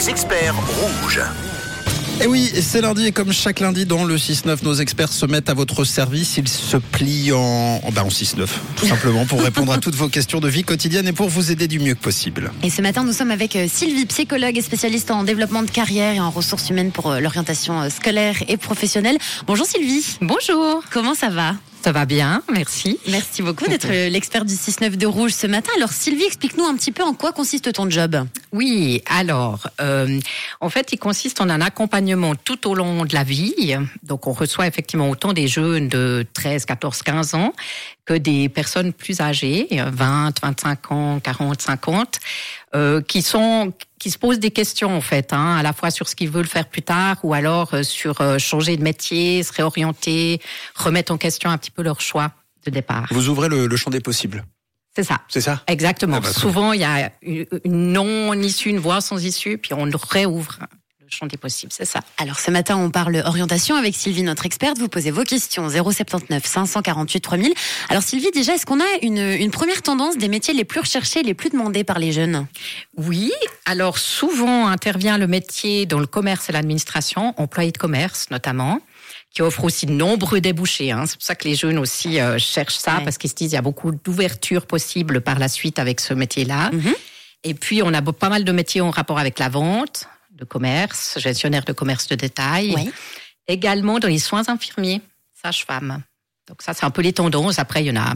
les experts rouges. Et oui, c'est lundi et comme chaque lundi dans le 6-9, nos experts se mettent à votre service. Ils se plient en, ben en 6-9, tout simplement, pour répondre à toutes vos questions de vie quotidienne et pour vous aider du mieux que possible. Et ce matin, nous sommes avec euh, Sylvie, psychologue et spécialiste en développement de carrière et en ressources humaines pour euh, l'orientation euh, scolaire et professionnelle. Bonjour Sylvie. Bonjour. Comment ça va? Ça va bien, merci. Merci beaucoup d'être l'expert du 6-9 de Rouge ce matin. Alors Sylvie, explique-nous un petit peu en quoi consiste ton job. Oui, alors, euh, en fait, il consiste en un accompagnement tout au long de la vie. Donc, on reçoit effectivement autant des jeunes de 13, 14, 15 ans que des personnes plus âgées, 20, 25 ans, 40, 50, euh, qui sont qui se posent des questions en fait, hein, à la fois sur ce qu'ils veulent faire plus tard ou alors euh, sur euh, changer de métier, se réorienter, remettre en question un petit peu leur choix de départ. Vous ouvrez le, le champ des possibles. C'est ça. C'est ça? Exactement. Ah bah, Souvent, il y a une non-issue, une voie sans issue, puis on réouvre champ des possibles, c'est ça. Alors ce matin, on parle orientation avec Sylvie, notre experte. Vous posez vos questions 079 548 3000. Alors Sylvie, déjà, est-ce qu'on a une, une première tendance des métiers les plus recherchés, les plus demandés par les jeunes? Oui. Alors souvent intervient le métier dans le commerce et l'administration, employé de commerce notamment qui offre aussi de nombreux débouchés. Hein. C'est pour ça que les jeunes aussi euh, cherchent ça, parce qu'ils se disent il y a beaucoup d'ouvertures possibles par la suite avec ce métier-là. Mhm. Et puis, on a pas mal de métiers en rapport avec la vente, de commerce, gestionnaire de commerce de détail. Également dans les soins infirmiers, sage-femme. Donc ça, c'est un peu les tendances. Après, il y en a,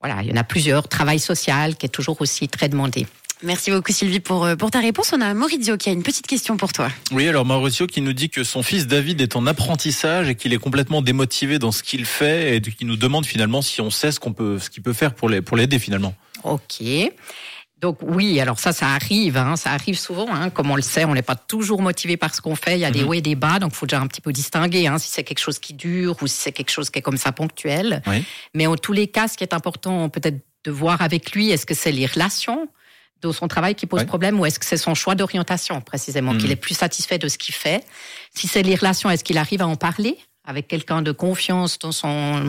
voilà, il y en a plusieurs. Travail social qui est toujours aussi très demandé. Merci beaucoup Sylvie pour, euh, pour ta réponse. On a Maurizio qui a une petite question pour toi. Oui, alors Maurizio qui nous dit que son fils David est en apprentissage et qu'il est complètement démotivé dans ce qu'il fait et qui nous demande finalement si on sait ce qu'on peut, ce qu'il peut faire pour l'aider finalement. Ok. Donc oui, alors ça, ça arrive, hein, ça arrive souvent. Hein, comme on le sait, on n'est pas toujours motivé par ce qu'on fait. Il y a des mhm. hauts et des bas, donc il faut déjà un petit peu distinguer hein, si c'est quelque chose qui dure ou si c'est quelque chose qui est comme ça ponctuel. Mais en tous les cas, ce qui est important peut-être de voir avec lui, est-ce que c'est les relations de son travail qui pose problème ou est-ce que c'est son choix d'orientation précisément, qu'il mhm. est plus satisfait de ce qu'il fait Si c'est les relations, est-ce qu'il arrive à en parler? Avec quelqu'un de confiance dans son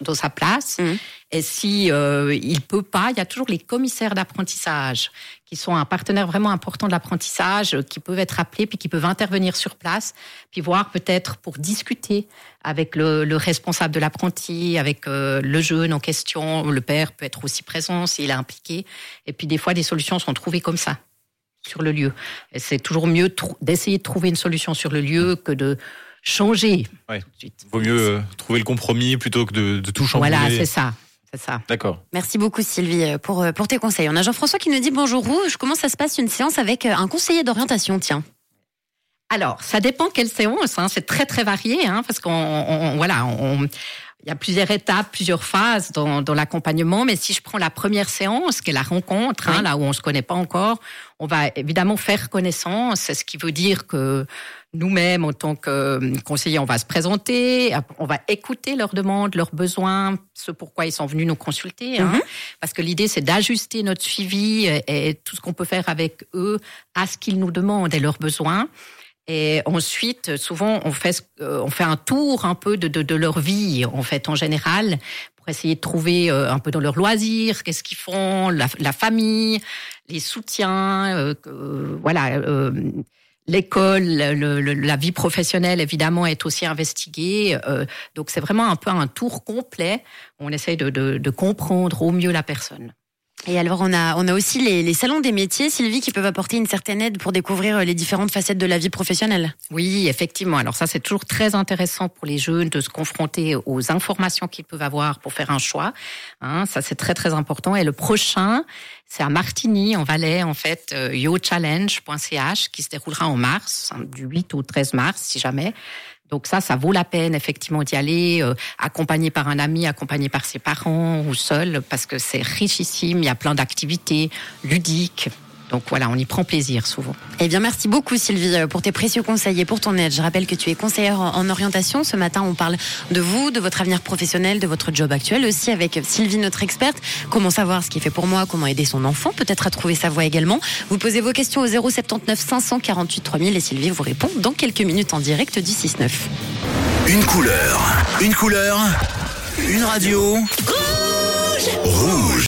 dans, sa place. Mmh. Et si euh, il peut pas, il y a toujours les commissaires d'apprentissage qui sont un partenaire vraiment important de l'apprentissage, qui peuvent être appelés puis qui peuvent intervenir sur place, puis voir peut-être pour discuter avec le, le responsable de l'apprenti, avec euh, le jeune en question. Le père peut être aussi présent s'il est impliqué. Et puis des fois, des solutions sont trouvées comme ça sur le lieu. Et c'est toujours mieux d'essayer de trouver une solution sur le lieu que de changer. Ouais. Vaut mieux euh, trouver le compromis plutôt que de, de tout changer. Voilà, c'est ça. C'est ça. D'accord. Merci beaucoup Sylvie euh, pour, euh, pour tes conseils. On a Jean-François qui nous dit bonjour rouge. Comment ça se passe une séance avec un conseiller d'orientation Tiens. Alors, ça dépend quelle séance. Hein. C'est très très varié, hein, parce qu'on voilà, on, il y a plusieurs étapes, plusieurs phases dans, dans l'accompagnement. Mais si je prends la première séance, qui est la rencontre, hein, là où on se connaît pas encore, on va évidemment faire connaissance. C'est ce qui veut dire que nous-mêmes, en tant que euh, conseillers, on va se présenter, on va écouter leurs demandes, leurs besoins, ce pourquoi ils sont venus nous consulter. Hein, mhm. Parce que l'idée, c'est d'ajuster notre suivi et, tout ce qu'on peut faire avec eux à ce qu'ils nous demandent et leurs besoins. Et ensuite, souvent, on fait, euh, on fait un tour un peu de, de, de, leur vie, en fait, en général, pour essayer de trouver euh, un peu dans leurs loisirs, qu'est-ce qu'ils font, la, la, famille, les soutiens, euh, voilà L'école, la vie professionnelle, évidemment, est aussi investiguée. Euh, donc, c'est vraiment un peu un tour complet. On essaye de, de, de comprendre au mieux la personne. Et alors, on a, on a aussi les, les, salons des métiers, Sylvie, qui peuvent apporter une certaine aide pour découvrir les différentes facettes de la vie professionnelle. Oui, effectivement. Alors ça, c'est toujours très intéressant pour les jeunes de se confronter aux informations qu'ils peuvent avoir pour faire un choix. Hein, ça, c'est très, très important. Et le prochain, c'est à Martigny, en Valais, en fait, euh, yochallenge.ch, qui se déroulera en mars, du 8 au 13 mars, si jamais. Donc ça, ça vaut la peine effectivement d'y aller, euh, accompagné par un ami, accompagné par ses parents ou seul, parce que c'est richissime. Il y a plein d'activités ludiques. Donc voilà, on y prend plaisir souvent. Eh bien, merci beaucoup Sylvie euh, pour tes précieux conseils et pour ton aide. Je rappelle que tu es conseillère en orientation. Ce matin, on parle de vous, de votre avenir professionnel, de votre job actuel aussi avec Sylvie, notre experte. Comment savoir ce qui fait pour moi, comment aider son enfant, peut-être à trouver sa voie également. Vous posez vos questions au 079 548 3000 et Sylvie vous répond dans quelques minutes en direct du 6-9. Une couleur, une couleur, une radio. Rouge. Rouge.